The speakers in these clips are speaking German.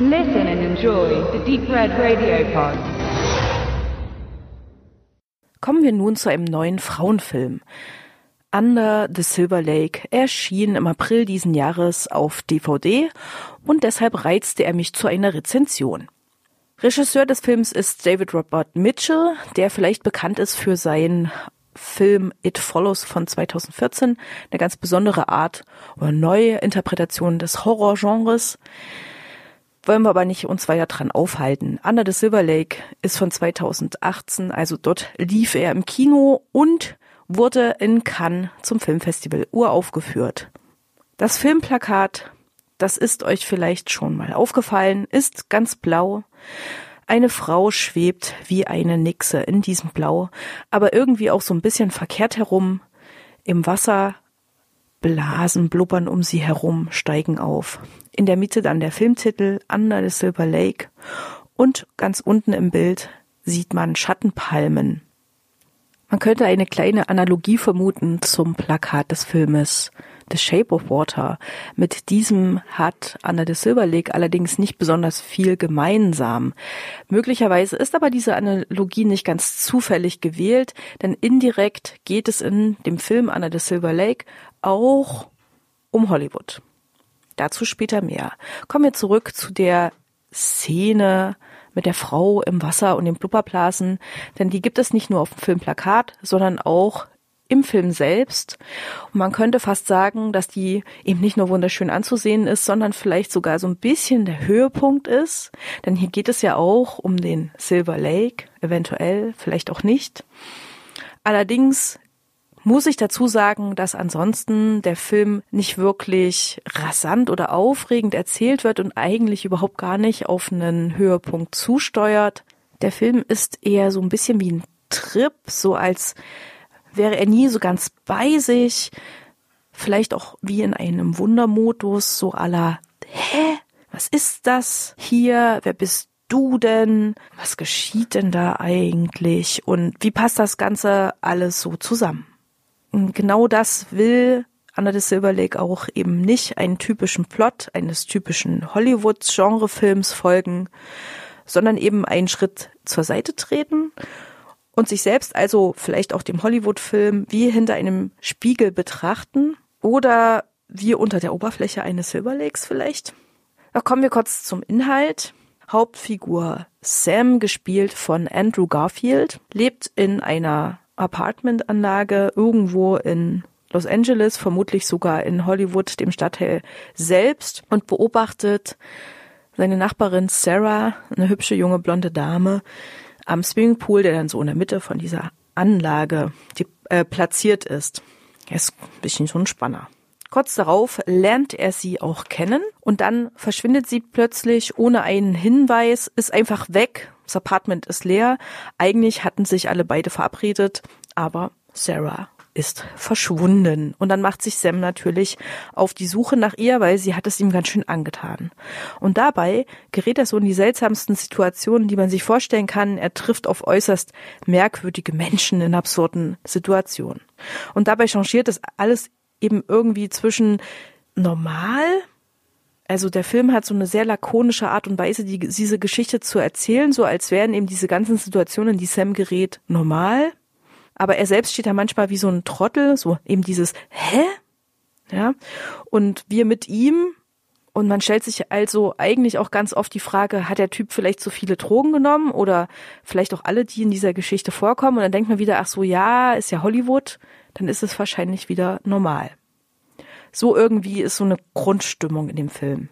Listen and enjoy the Deep Red Radio Pod. Kommen wir nun zu einem neuen Frauenfilm. Under the Silver Lake erschien im April diesen Jahres auf DVD und deshalb reizte er mich zu einer Rezension. Regisseur des Films ist David Robert Mitchell, der vielleicht bekannt ist für seinen Film It Follows von 2014, eine ganz besondere Art oder neue Interpretation des Horrorgenres. Wollen wir aber nicht uns weiter dran aufhalten. Under the Silver Lake ist von 2018, also dort lief er im Kino und wurde in Cannes zum Filmfestival uraufgeführt. Das Filmplakat, das ist euch vielleicht schon mal aufgefallen, ist ganz blau. Eine Frau schwebt wie eine Nixe in diesem Blau, aber irgendwie auch so ein bisschen verkehrt herum. Im Wasser Blasen blubbern um sie herum, steigen auf. In der Mitte dann der Filmtitel Under the Silver Lake und ganz unten im Bild sieht man Schattenpalmen. Man könnte eine kleine Analogie vermuten zum Plakat des Filmes The Shape of Water. Mit diesem hat Under the Silver Lake allerdings nicht besonders viel gemeinsam. Möglicherweise ist aber diese Analogie nicht ganz zufällig gewählt, denn indirekt geht es in dem Film Under the Silver Lake auch um Hollywood. Dazu später mehr. Kommen wir zurück zu der Szene mit der Frau im Wasser und den Blubberblasen, denn die gibt es nicht nur auf dem Filmplakat, sondern auch im Film selbst. Und man könnte fast sagen, dass die eben nicht nur wunderschön anzusehen ist, sondern vielleicht sogar so ein bisschen der Höhepunkt ist. Denn hier geht es ja auch um den Silver Lake, eventuell, vielleicht auch nicht. Allerdings muss ich dazu sagen, dass ansonsten der Film nicht wirklich rasant oder aufregend erzählt wird und eigentlich überhaupt gar nicht auf einen Höhepunkt zusteuert. Der Film ist eher so ein bisschen wie ein Trip, so als wäre er nie so ganz bei sich, vielleicht auch wie in einem Wundermodus, so aller, hä, was ist das hier, wer bist du denn, was geschieht denn da eigentlich und wie passt das Ganze alles so zusammen? Genau das will Under the Silver Lake auch eben nicht einen typischen Plot eines typischen Hollywood-Genrefilms folgen, sondern eben einen Schritt zur Seite treten und sich selbst also vielleicht auch dem Hollywood-Film wie hinter einem Spiegel betrachten oder wie unter der Oberfläche eines Silver Lakes vielleicht. Da kommen wir kurz zum Inhalt. Hauptfigur Sam, gespielt von Andrew Garfield, lebt in einer Apartmentanlage irgendwo in Los Angeles, vermutlich sogar in Hollywood, dem Stadtteil selbst und beobachtet seine Nachbarin Sarah, eine hübsche junge blonde Dame, am Swimmingpool, der dann so in der Mitte von dieser Anlage die, äh, platziert ist. Er ist ein bisschen so ein Spanner. Kurz darauf lernt er sie auch kennen und dann verschwindet sie plötzlich ohne einen Hinweis, ist einfach weg. Das Apartment ist leer. Eigentlich hatten sich alle beide verabredet, aber Sarah ist verschwunden. Und dann macht sich Sam natürlich auf die Suche nach ihr, weil sie hat es ihm ganz schön angetan. Und dabei gerät er so in die seltsamsten Situationen, die man sich vorstellen kann. Er trifft auf äußerst merkwürdige Menschen in absurden Situationen. Und dabei changiert es alles eben irgendwie zwischen normal, also der Film hat so eine sehr lakonische Art und Weise, die, diese Geschichte zu erzählen, so als wären eben diese ganzen Situationen, in die Sam gerät, normal. Aber er selbst steht da manchmal wie so ein Trottel, so eben dieses Hä? Ja. Und wir mit ihm, und man stellt sich also eigentlich auch ganz oft die Frage, hat der Typ vielleicht zu viele Drogen genommen oder vielleicht auch alle, die in dieser Geschichte vorkommen? Und dann denkt man wieder, ach so, ja, ist ja Hollywood dann ist es wahrscheinlich wieder normal. So irgendwie ist so eine Grundstimmung in dem Film.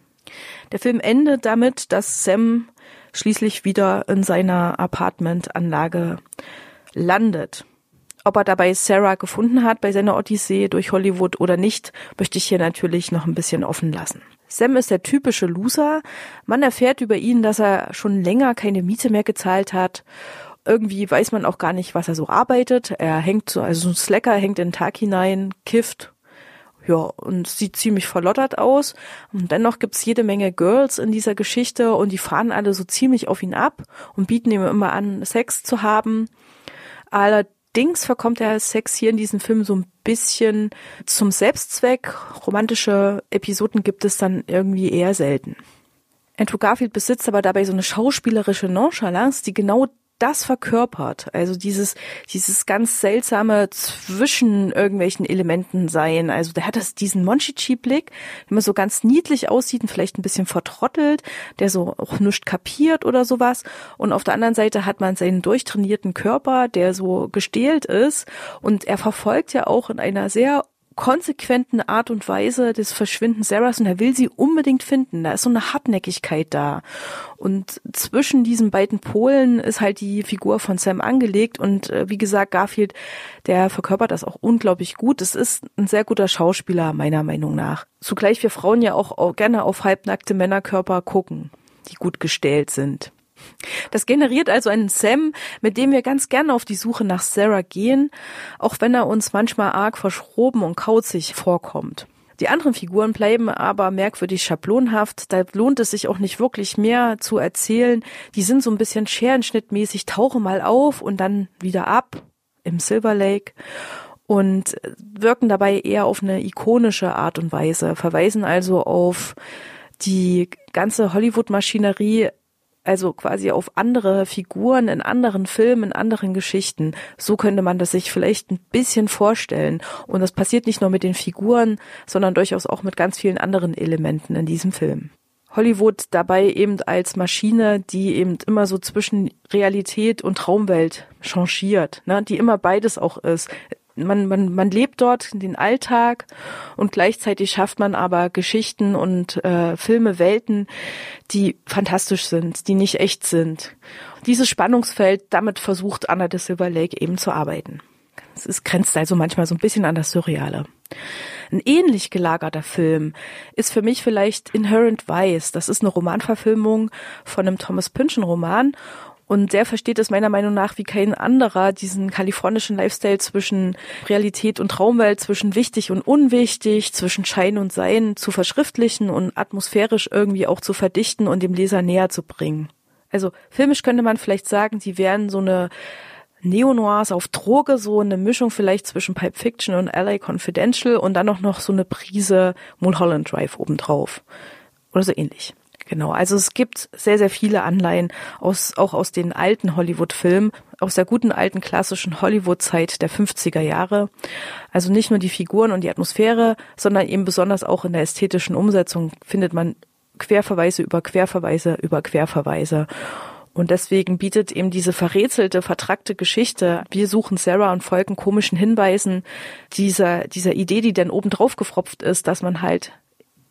Der Film endet damit, dass Sam schließlich wieder in seiner Apartmentanlage landet. Ob er dabei Sarah gefunden hat bei seiner Odyssee durch Hollywood oder nicht, möchte ich hier natürlich noch ein bisschen offen lassen. Sam ist der typische Loser. Man erfährt über ihn, dass er schon länger keine Miete mehr gezahlt hat irgendwie weiß man auch gar nicht, was er so arbeitet. Er hängt so, also so ein Slacker hängt in den Tag hinein, kifft, ja, und sieht ziemlich verlottert aus. Und dennoch gibt's jede Menge Girls in dieser Geschichte und die fahren alle so ziemlich auf ihn ab und bieten ihm immer an, Sex zu haben. Allerdings verkommt der Sex hier in diesem Film so ein bisschen zum Selbstzweck. Romantische Episoden gibt es dann irgendwie eher selten. Andrew Garfield besitzt aber dabei so eine schauspielerische Nonchalance, die genau das verkörpert. Also dieses, dieses ganz seltsame zwischen irgendwelchen Elementen sein. Also der hat das, diesen Monchichi-Blick, der immer so ganz niedlich aussieht und vielleicht ein bisschen vertrottelt, der so auch nichts kapiert oder sowas. Und auf der anderen Seite hat man seinen durchtrainierten Körper, der so gestählt ist. Und er verfolgt ja auch in einer sehr konsequenten Art und Weise des Verschwinden Sarahs und er will sie unbedingt finden. Da ist so eine Hartnäckigkeit da. Und zwischen diesen beiden Polen ist halt die Figur von Sam angelegt und äh, wie gesagt, Garfield, der verkörpert das auch unglaublich gut. Es ist ein sehr guter Schauspieler, meiner Meinung nach. Zugleich wir Frauen ja auch, auch gerne auf halbnackte Männerkörper gucken, die gut gestellt sind. Das generiert also einen Sam, mit dem wir ganz gerne auf die Suche nach Sarah gehen, auch wenn er uns manchmal arg verschroben und kauzig vorkommt. Die anderen Figuren bleiben aber merkwürdig schablonhaft. Da lohnt es sich auch nicht wirklich mehr zu erzählen. Die sind so ein bisschen scherenschnittmäßig, tauchen mal auf und dann wieder ab im Silver Lake und wirken dabei eher auf eine ikonische Art und Weise, verweisen also auf die ganze Hollywood-Maschinerie also quasi auf andere Figuren in anderen Filmen, in anderen Geschichten. So könnte man das sich vielleicht ein bisschen vorstellen. Und das passiert nicht nur mit den Figuren, sondern durchaus auch mit ganz vielen anderen Elementen in diesem Film. Hollywood dabei eben als Maschine, die eben immer so zwischen Realität und Traumwelt changiert, ne, die immer beides auch ist man, man, man lebt dort den Alltag und gleichzeitig schafft man aber Geschichten und äh, Filme, Welten, die fantastisch sind, die nicht echt sind. Dieses Spannungsfeld, damit versucht Anna de Silver Lake eben zu arbeiten. Es ist, grenzt also manchmal so ein bisschen an das Surreale. Ein ähnlich gelagerter Film ist für mich vielleicht Inherent Vice. Das ist eine Romanverfilmung von einem Thomas Pynchon Roman und der versteht es meiner Meinung nach wie kein anderer, diesen kalifornischen Lifestyle zwischen Realität und Traumwelt, zwischen wichtig und unwichtig, zwischen Schein und Sein zu verschriftlichen und atmosphärisch irgendwie auch zu verdichten und dem Leser näher zu bringen. Also filmisch könnte man vielleicht sagen, die wären so eine Neo-Noirs auf Droge, so eine Mischung vielleicht zwischen Pipe Fiction und LA Confidential und dann auch noch so eine Prise Mulholland Drive obendrauf. Oder so ähnlich. Genau, also es gibt sehr, sehr viele Anleihen aus, auch aus den alten Hollywood-Filmen, aus der guten alten klassischen Hollywood-Zeit der 50er Jahre. Also nicht nur die Figuren und die Atmosphäre, sondern eben besonders auch in der ästhetischen Umsetzung findet man Querverweise über Querverweise über Querverweise. Und deswegen bietet eben diese verrätselte, vertrackte Geschichte, wir suchen Sarah und folgen komischen Hinweisen, dieser, dieser Idee, die dann oben drauf gefropft ist, dass man halt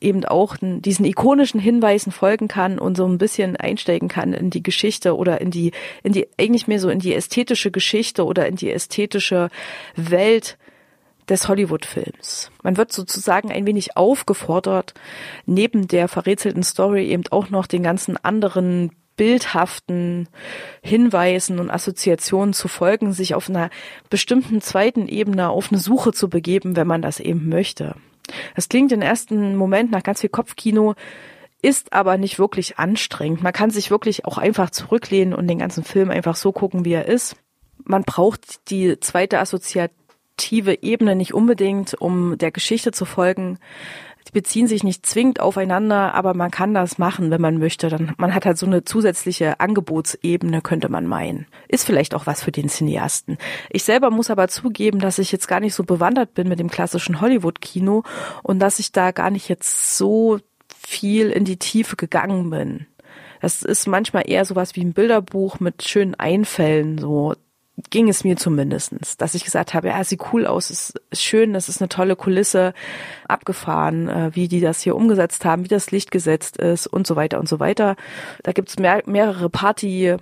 eben auch diesen ikonischen Hinweisen folgen kann und so ein bisschen einsteigen kann in die Geschichte oder in die, in die, eigentlich mehr so in die ästhetische Geschichte oder in die ästhetische Welt des Hollywood-Films. Man wird sozusagen ein wenig aufgefordert, neben der verrätselten Story eben auch noch den ganzen anderen bildhaften Hinweisen und Assoziationen zu folgen, sich auf einer bestimmten zweiten Ebene auf eine Suche zu begeben, wenn man das eben möchte. Das klingt im ersten Moment nach ganz viel Kopfkino, ist aber nicht wirklich anstrengend. Man kann sich wirklich auch einfach zurücklehnen und den ganzen Film einfach so gucken, wie er ist. Man braucht die zweite assoziative Ebene nicht unbedingt, um der Geschichte zu folgen. Die beziehen sich nicht zwingend aufeinander, aber man kann das machen, wenn man möchte. Dann, man hat halt so eine zusätzliche Angebotsebene, könnte man meinen. Ist vielleicht auch was für den Cineasten. Ich selber muss aber zugeben, dass ich jetzt gar nicht so bewandert bin mit dem klassischen Hollywood-Kino und dass ich da gar nicht jetzt so viel in die Tiefe gegangen bin. Das ist manchmal eher sowas wie ein Bilderbuch mit schönen Einfällen, so ging es mir zumindestens, dass ich gesagt habe, ja, sieht cool aus, ist, ist schön, das ist eine tolle Kulisse, abgefahren, äh, wie die das hier umgesetzt haben, wie das Licht gesetzt ist und so weiter und so weiter. Da gibt's mehr, mehrere Party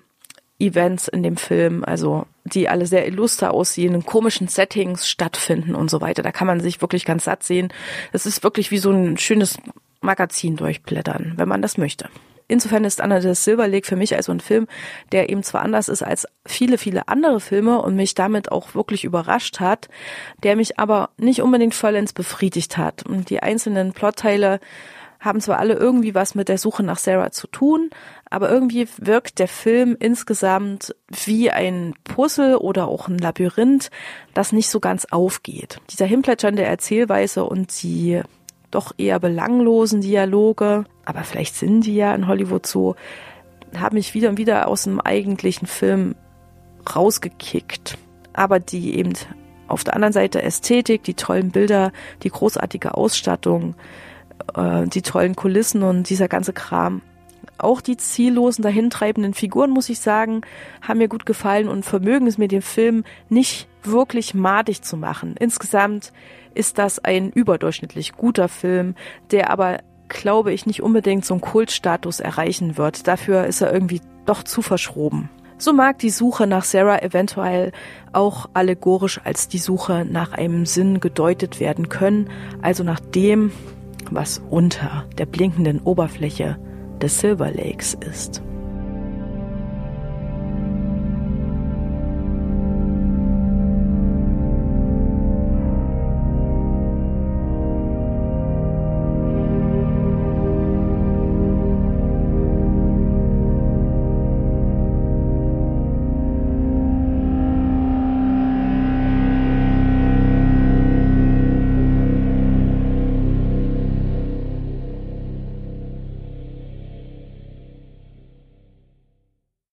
Events in dem Film, also die alle sehr illuster aussehen, in komischen Settings stattfinden und so weiter. Da kann man sich wirklich ganz satt sehen. Es ist wirklich wie so ein schönes Magazin durchblättern, wenn man das möchte. Insofern ist Anna de Silver Lake für mich also ein Film, der eben zwar anders ist als viele, viele andere Filme und mich damit auch wirklich überrascht hat, der mich aber nicht unbedingt vollends befriedigt hat. Und die einzelnen Plotteile haben zwar alle irgendwie was mit der Suche nach Sarah zu tun, aber irgendwie wirkt der Film insgesamt wie ein Puzzle oder auch ein Labyrinth, das nicht so ganz aufgeht. Dieser hinplätschernde Erzählweise und die doch eher belanglosen Dialoge aber vielleicht sind die ja in Hollywood so, haben mich wieder und wieder aus dem eigentlichen Film rausgekickt. Aber die eben auf der anderen Seite Ästhetik, die tollen Bilder, die großartige Ausstattung, äh, die tollen Kulissen und dieser ganze Kram. Auch die ziellosen, dahintreibenden Figuren, muss ich sagen, haben mir gut gefallen und vermögen es mir, den Film nicht wirklich madig zu machen. Insgesamt ist das ein überdurchschnittlich guter Film, der aber, glaube ich, nicht unbedingt so einen Kultstatus erreichen wird. Dafür ist er irgendwie doch zu verschroben. So mag die Suche nach Sarah eventuell auch allegorisch als die Suche nach einem Sinn gedeutet werden können, also nach dem, was unter der blinkenden Oberfläche des Silver Lakes ist.